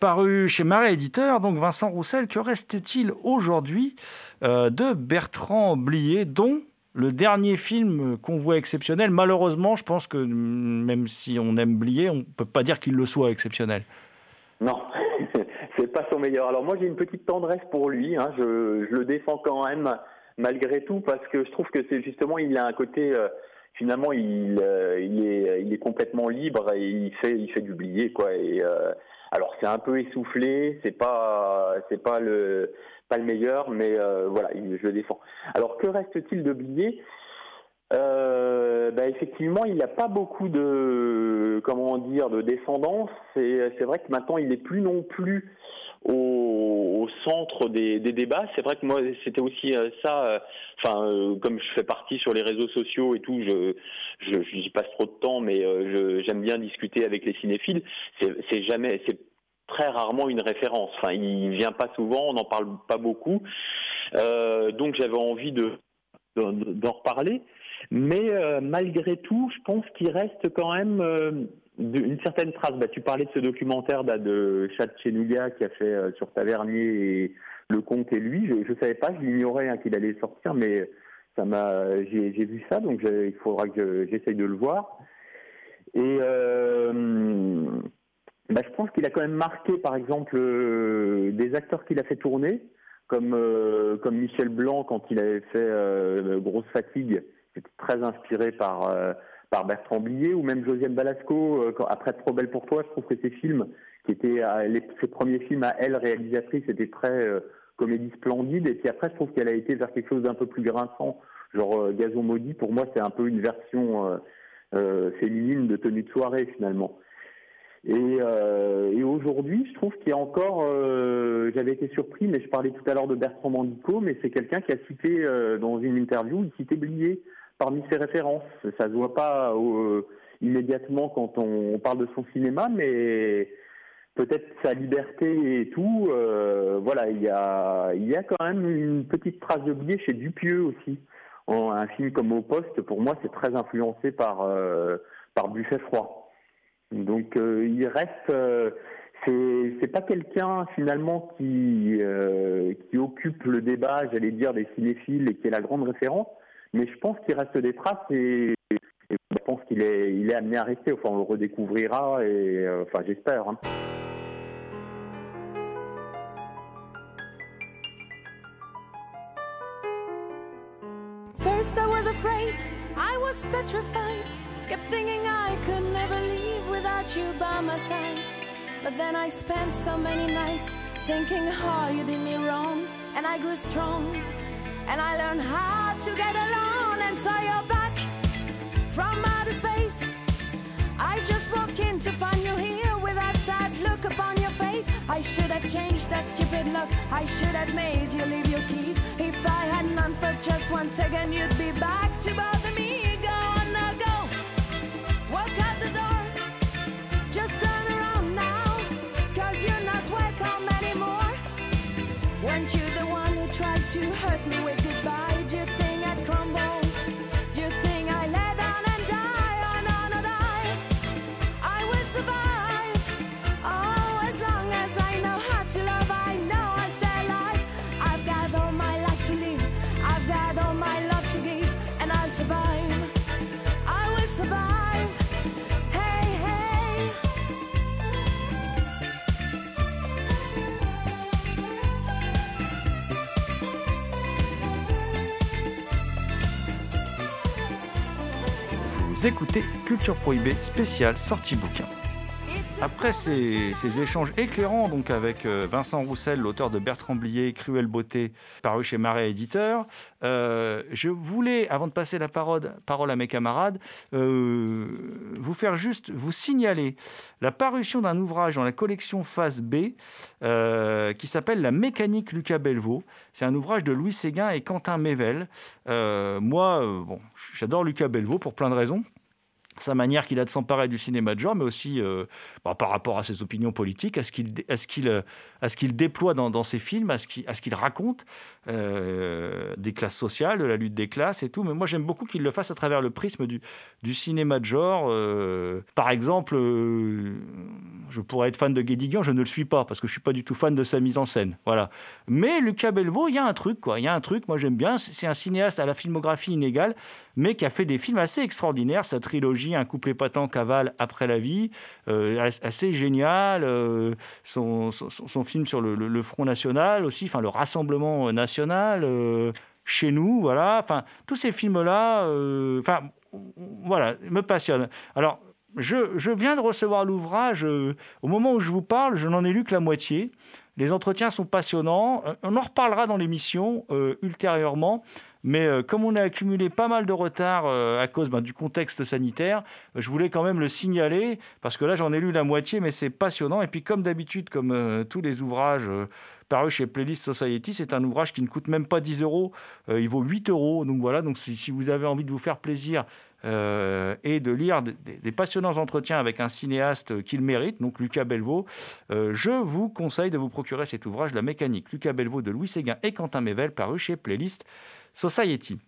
paru chez Marais Éditeur. Donc Vincent Roussel, que reste-t-il aujourd'hui de Bertrand Blier, dont le dernier film qu'on voit exceptionnel, malheureusement, je pense que même si on aime Blier, on ne peut pas dire qu'il le soit exceptionnel. Non, c'est pas son meilleur. Alors moi j'ai une petite tendresse pour lui, hein. je, le défends quand même malgré tout parce que je trouve que c'est justement il a un côté, euh, finalement il, il, est, il est complètement libre et il fait, il fait du billet quoi. Et alors c'est un peu essoufflé, c'est pas, pas le, pas le meilleur, mais voilà, je le défends. Alors que reste-t-il de billets euh, bah, effectivement, il n'a pas beaucoup de comment dire de descendance. C'est vrai que maintenant, il n'est plus non plus au, centre des, débats. C'est vrai que moi, c'était aussi euh, ça. Euh, enfin, comme je fais partie sur les réseaux sociaux et tout, je j'y passe trop de temps, mais j'aime bien discuter avec les cinéphiles. C'est jamais, très rarement une référence. Enfin, il vient pas souvent, on n'en parle pas beaucoup. donc, j'avais envie de d'en reparler. Mais euh, malgré tout, je pense qu'il reste quand même euh, une certaine trace. Bah, tu parlais de ce documentaire bah, de Chad Chenouga qui a fait euh, sur Tavernier et Le Comte et lui. Je ne savais pas, je l'ignorais hein, qu'il allait sortir, mais ça m'a, j'ai, vu ça, donc il faudra que j'essaye de le voir. Et bah, je pense qu'il a quand même marqué, par exemple, des acteurs qu'il a fait tourner, comme, comme Michel Blanc quand il avait fait Grosse Fatigue c'était très inspiré par, euh, par Bertrand Blier ou même Josiane Balasco. Euh, après Trop belle pour toi, je trouve que ses films, qui étaient les, ses premiers films à elle, réalisatrice, étaient très euh, comédie splendide. Et puis après, je trouve qu'elle a été vers quelque chose d'un peu plus grinçant, genre Gazon maudit. Pour moi, c'est un peu une version féminine de tenue de soirée finalement. Et, et aujourd'hui, je trouve qu'il y a encore, j'avais été surpris, mais je parlais tout à l'heure de Bertrand Mandico, mais c'est quelqu'un qui a cité dans une interview, il citait Blier parmi ses références. Ça se voit pas euh, immédiatement quand on, parle de son cinéma, mais peut-être sa liberté et tout. Euh, voilà, il y a, y a quand même une petite trace de biais chez Dupieux aussi. un film comme Au Poste, pour moi, c'est très influencé par euh, par Buffet froid. Donc il reste c'est c'est pas quelqu'un finalement qui qui occupe le débat, j'allais dire des cinéphiles et qui est la grande référence, mais je pense qu'il reste des traces et, je pense qu'il est, amené à rester. Enfin, on le redécouvrira et euh, enfin, j'espère. Hein. First I was afraid, I was petrified. Kept thinking I could never leave without you by my side. But then I spent so many nights thinking how you did me wrong. And I grew strong. And I learned how to get along and saw your back from outer space. I just walked in to find you here with that sad look upon your face. I should have changed that stupid look. I should have made you leave your keys. If I had none for just one second, you'd be back to to hurt me with écoutez Culture Prohibée spéciale sortie bouquin. Après ces, échanges éclairants donc avec euh, Vincent Roussel, l'auteur de Bertrand Blier, Cruelle Beauté, paru chez Marais Éditeur, euh, je voulais, avant de passer la parole, à mes camarades, euh, vous faire juste vous signaler la parution d'un ouvrage dans la collection Phase B qui s'appelle La mécanique Lucas Belvaux. C'est un ouvrage de Louis Séguin et Quentin Mével. moi, j'adore Lucas Belvaux pour plein de raisons sa manière qu'il a de s'emparer du cinéma de genre, mais aussi euh, bah, par rapport à ses opinions politiques, à ce qu'il euh, qu'il déploie dans, ses films, à ce qu'il raconte euh, des classes sociales, de la lutte des classes et tout. Mais moi, j'aime beaucoup qu'il le fasse à travers le prisme du, du cinéma de genre. par exemple, je pourrais être fan de Guédiguian, je ne le suis pas, parce que je ne suis pas du tout fan de sa mise en scène. Voilà. Mais Lucas Belvaux, il y a un truc, quoi. Il y a un truc, moi j'aime bien. C'est un cinéaste à la filmographie inégale, mais qui a fait des films assez extraordinaires. Sa trilogie Un couple épatant cavale après la vie, euh, assez génial. Euh, son, film sur le, Front National aussi, enfin le Rassemblement National, euh, chez nous, voilà. Enfin, tous ces films-là, enfin, voilà, me passionne. Alors, je, viens de recevoir l'ouvrage. euh, au moment où je vous parle, je n'en ai lu que la moitié. Les entretiens sont passionnants. Euh, On en reparlera dans l'émission euh, ultérieurement. Mais comme on a accumulé pas mal de retard à cause ben, du contexte sanitaire, je voulais quand même le signaler parce que là j'en ai lu la moitié, mais c'est passionnant. Et puis comme d'habitude, comme tous les ouvrages parus chez Playlist Society, c'est un ouvrage qui ne coûte même pas 10 euros, il vaut 8 euros. Donc voilà, donc si vous avez envie de vous faire plaisir euh, et de lire des, passionnants entretiens avec un cinéaste qui le mérite, donc Lucas Belvaux, euh, je vous conseille de vous procurer cet ouvrage, La mécanique, Lucas Belvaux de Louis Séguin et Quentin Mével, paru chez Playlist Society.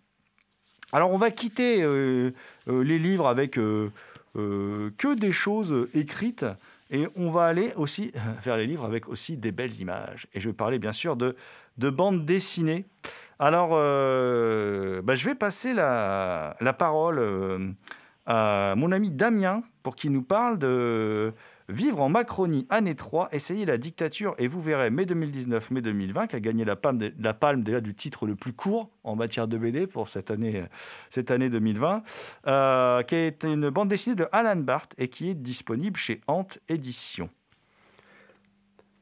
Alors on va quitter euh, les livres avec que des choses écrites et on va aller aussi vers les livres avec aussi des belles images. Et je vais parler bien sûr de, de bande dessinée. Alors euh, bah, je vais passer la, parole euh, à mon ami Damien pour qu'il nous parle de Vivre en Macronie, année 3, essayer la dictature et vous verrez mai 2019, mai 2020, qui a gagné la palme, la du titre le plus court en matière de BD pour cette année, cette année 2020, euh, qui est une bande dessinée de Alan Barth et qui est disponible chez Ant Édition.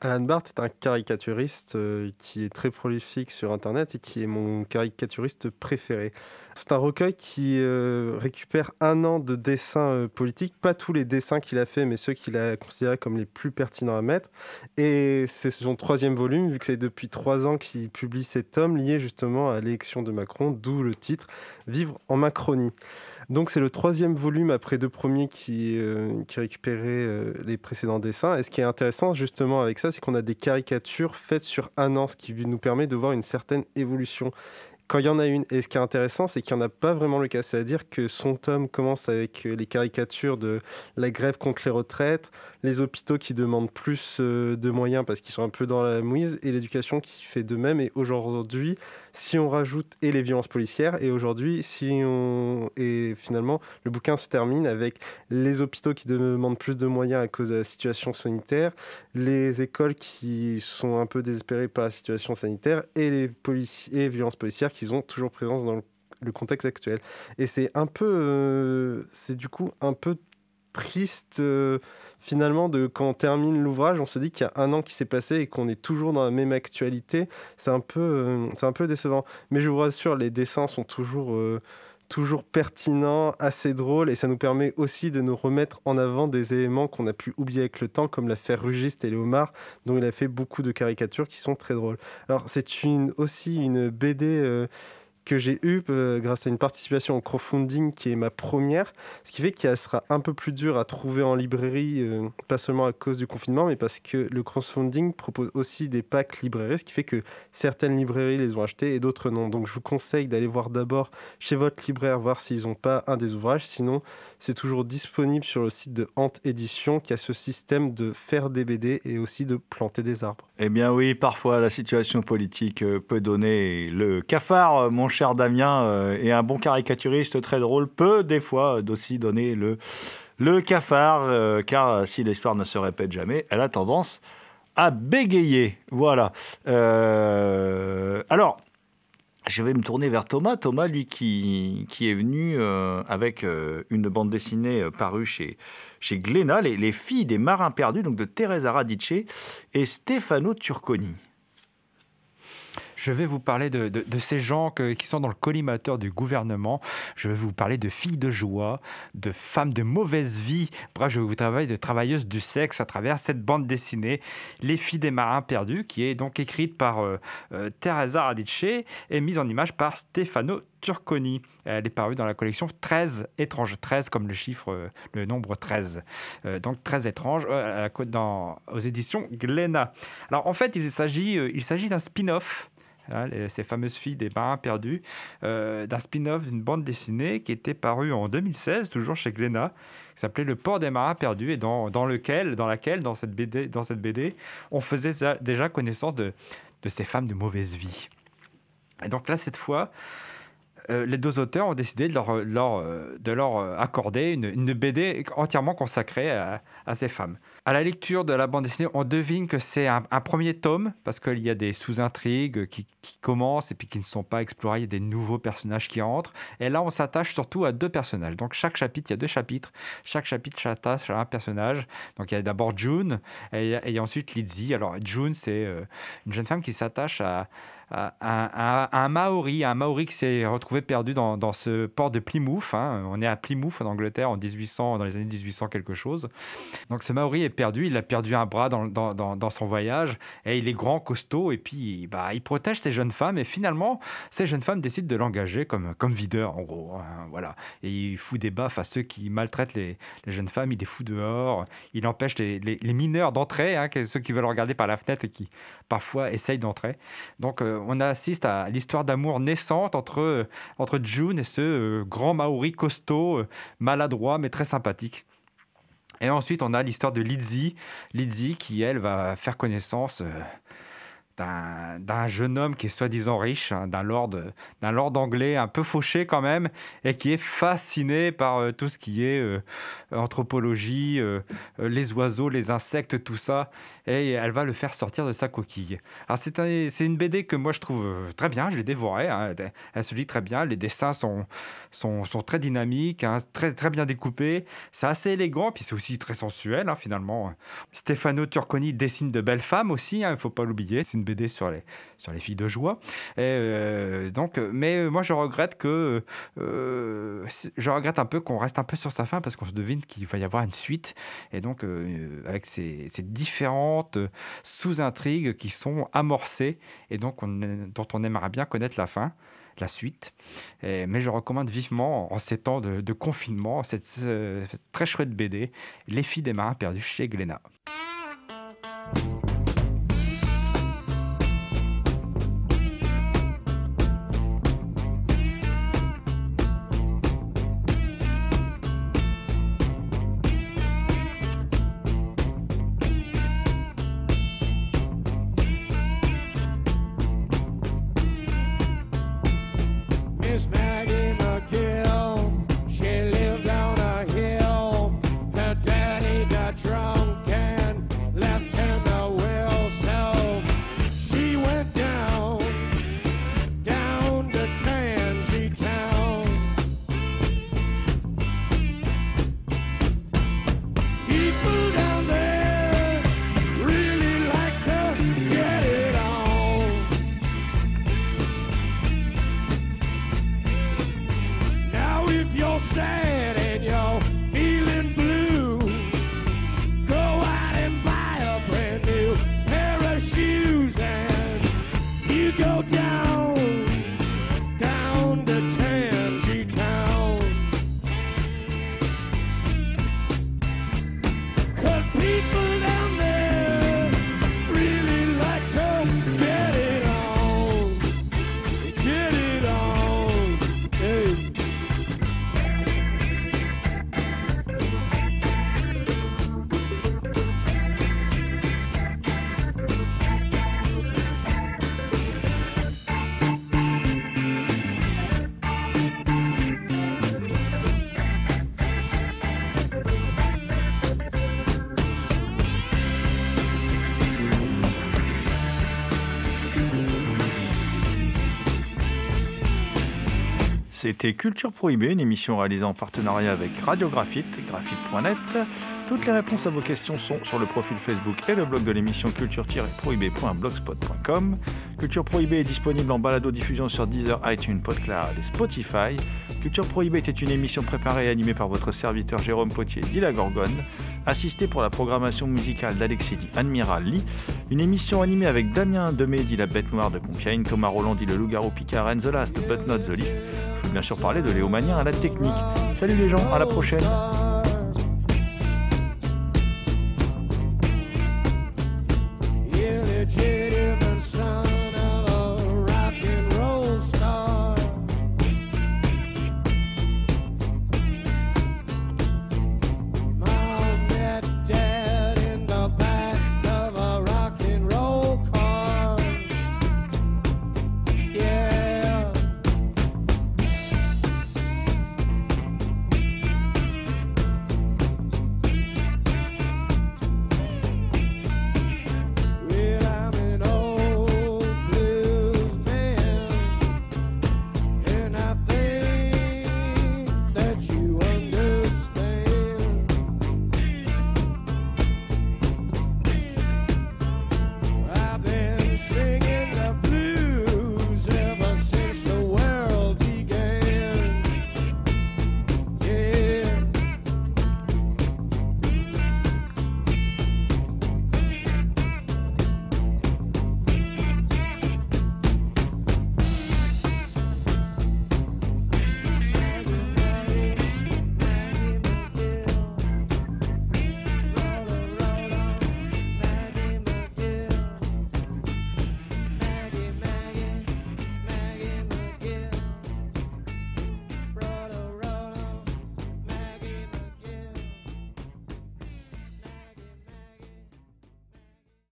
Alan Barth est un caricaturiste euh, qui est très prolifique sur Internet et qui est mon caricaturiste préféré. C'est un recueil qui euh, récupère un an de dessins euh, politiques, pas tous les dessins qu'il a fait, mais ceux qu'il a considérés comme les plus pertinents à mettre. Et c'est son troisième volume, vu que c'est depuis trois ans qu'il publie cet tome lié justement à l'élection de Macron, d'où le titre Vivre en Macronie. Donc c'est le troisième volume après deux premiers qui, euh, récupérait euh, les précédents dessins. Et ce qui est intéressant justement avec ça, c'est qu'on a des caricatures faites sur un an, ce qui nous permet de voir une certaine évolution. Quand il y en a une, et ce qui est intéressant, c'est qu'il n'y en a pas vraiment le cas. C'est-à-dire que son tome commence avec euh, les caricatures de la grève contre les retraites, les hôpitaux qui demandent plus euh, de moyens parce qu'ils sont un peu dans la mouise, et l'éducation qui fait de même. Et aujourd'hui, si on rajoute et les violences policières, et aujourd'hui, si on et finalement le bouquin se termine avec les hôpitaux qui demandent plus de moyens à cause de la situation sanitaire, les écoles qui sont un peu désespérées par la situation sanitaire, et les policiers et violences policières qui ont toujours présence dans le, contexte actuel. Et c'est un peu, euh, c'est du coup un peu triste euh, finalement de quand on termine l'ouvrage, on se dit qu'il y a un an qui s'est passé et qu'on est toujours dans la même actualité. C'est un peu, euh, c'est un peu décevant. Mais je vous rassure, les dessins sont toujours euh, toujours pertinents, assez drôles, et ça nous permet aussi de nous remettre en avant des éléments qu'on a pu oublier avec le temps, comme l'affaire Rugiste et Léomar, dont il a fait beaucoup de caricatures qui sont très drôles. Alors c'est une, aussi une BD que j'ai eue euh, grâce à une participation au crowdfunding qui est ma première, ce qui fait qu'elle sera un peu plus dure à trouver en librairie, euh, pas seulement à cause du confinement, mais parce que le crowdfunding propose aussi des packs librairies, ce qui fait que certaines librairies les ont achetés et d'autres non. Donc je vous conseille d'aller voir d'abord chez votre libraire, voir s'ils n'ont pas un des ouvrages. Sinon, c'est toujours disponible sur le site de Hante Édition qui a ce système de faire des BD et aussi de planter des arbres. Eh bien oui, parfois la situation politique euh, peut donner le cafard, mon cher Damien, euh, et un bon caricaturiste très drôle peut des fois aussi donner le, le cafard, euh, car si l'histoire ne se répète jamais, elle a tendance à bégayer. Voilà. Euh, alors, je vais me tourner vers Thomas. Thomas, lui, qui, qui est venu avec une bande dessinée parue chez, chez Glénat, Les filles des marins perdus, donc de Teresa Radice et Stefano Turconi. Je vais vous parler de, ces gens qui sont dans le collimateur du gouvernement. Je vais vous parler de filles de joie, de femmes de mauvaise vie. Bref, je vais vous parler de travailleuses du sexe à travers cette bande dessinée, Les filles des marins perdus, qui est donc écrite par euh, euh, Teresa Radice et mise en image par Stefano Turconi. Elle est parue dans la collection 13 étranges. 13 comme le chiffre, euh, le nombre 13. Euh, donc 13 étranges euh, dans, aux éditions Glénat. Alors en fait, il s'agit, euh, il s'agit d'un spin-off hein, ces fameuses filles des marins perdus, euh, d'un spin-off d'une bande dessinée qui était parue en 2016, toujours chez Glénat, qui s'appelait Le port des marins perdus, et dans, lequel, dans laquelle, dans cette BD, dans cette BD on faisait déjà- déjà connaissance de, de ces femmes de mauvaise vie. Et donc là, cette fois, euh, les deux auteurs ont décidé de leur, de leur accorder une, BD entièrement consacrée à, ces femmes. À la lecture de la bande dessinée, on devine que c'est un, premier tome, parce qu'il y a des sous-intrigues qui, qui, commencent et puis qui ne sont pas explorées, il y a des nouveaux personnages qui entrent. Et là, on s'attache surtout à deux personnages. Donc chaque chapitre, il y a deux chapitres. Chaque chapitre s'attache à un personnage. Donc il y a d'abord June et, a ensuite Lizzie. Alors June, c'est une jeune femme qui s'attache à, un, un, Maori, un Maori qui s'est retrouvé perdu dans, dans, ce port de Plymouth. Hein. On est à Plymouth en Angleterre en 1800, dans les années 1800 quelque chose. Donc ce Maori est perdu, il a perdu un bras dans, dans, dans son voyage et il est grand, costaud et puis bah, il protège ces jeunes femmes et finalement ces jeunes femmes décident de l'engager comme, comme videur en gros. Hein, voilà. Et il fout des baffes à ceux qui maltraitent les, les, jeunes femmes, il les fout dehors, il empêche les, les, mineurs d'entrer, hein, ceux qui veulent regarder par la fenêtre et qui parfois essayent d'entrer. Donc euh, on assiste à l'histoire d'amour naissante entre, euh, entre June et ce euh, grand Maori costaud, euh, maladroit mais très sympathique. Et ensuite, on a l'histoire de Lizzie, Lizzie qui, elle, va faire connaissance d'un jeune homme qui est soi-disant riche, hein, d'un lord, lord anglais un peu fauché quand même, et qui est fasciné par euh, tout ce qui est euh, anthropologie, euh, les oiseaux, les insectes, tout ça, et elle va le faire sortir de sa coquille. Alors c'est, c'est une BD que moi je trouve très bien, je l'ai dévorée, hein, elle se lit très bien, les dessins sont, sont, sont très dynamiques, hein, très, très bien découpés, c'est assez élégant, puis c'est aussi très sensuel finalement. Stefano Turconi dessine de belles femmes aussi, il ne faut pas l'oublier, c'est une BD sur les, sur les filles de joie. Euh, donc, mais euh, moi, je regrette que. Euh, je regrette un peu qu'on reste un peu sur sa fin parce qu'on se devine qu'il va y avoir une suite. Et donc, avec ces, différentes sous-intrigues qui sont amorcées et donc on, dont on aimerait bien connaître la fin la suite. mais je recommande vivement, en ces temps de, de confinement, cette, cette, très chouette BD, Les filles des marins perdus chez Glénat. C'était Culture Prohibée, une émission réalisée en partenariat avec Radiographite, graphite.net. Toutes les réponses à vos questions sont sur le profil Facebook et le blog de l'émission culture-prohibée.blogspot.com. Culture Prohibée est disponible en balado-diffusion sur Deezer, iTunes, PodCloud et Spotify. Culture Prohibée était une émission préparée et animée par votre serviteur Jérôme Potier, dit Gorgone, assisté pour la programmation musicale d'Alexis dit Admiral Lee, une émission animée avec Damien Demé dit la Bête Noire de Compiègne, Thomas Roland dit le Loup-Garou Picard and the Last but not the least. Je veux bien sûr parler de Léo Manien à la technique. Salut les gens, à la prochaine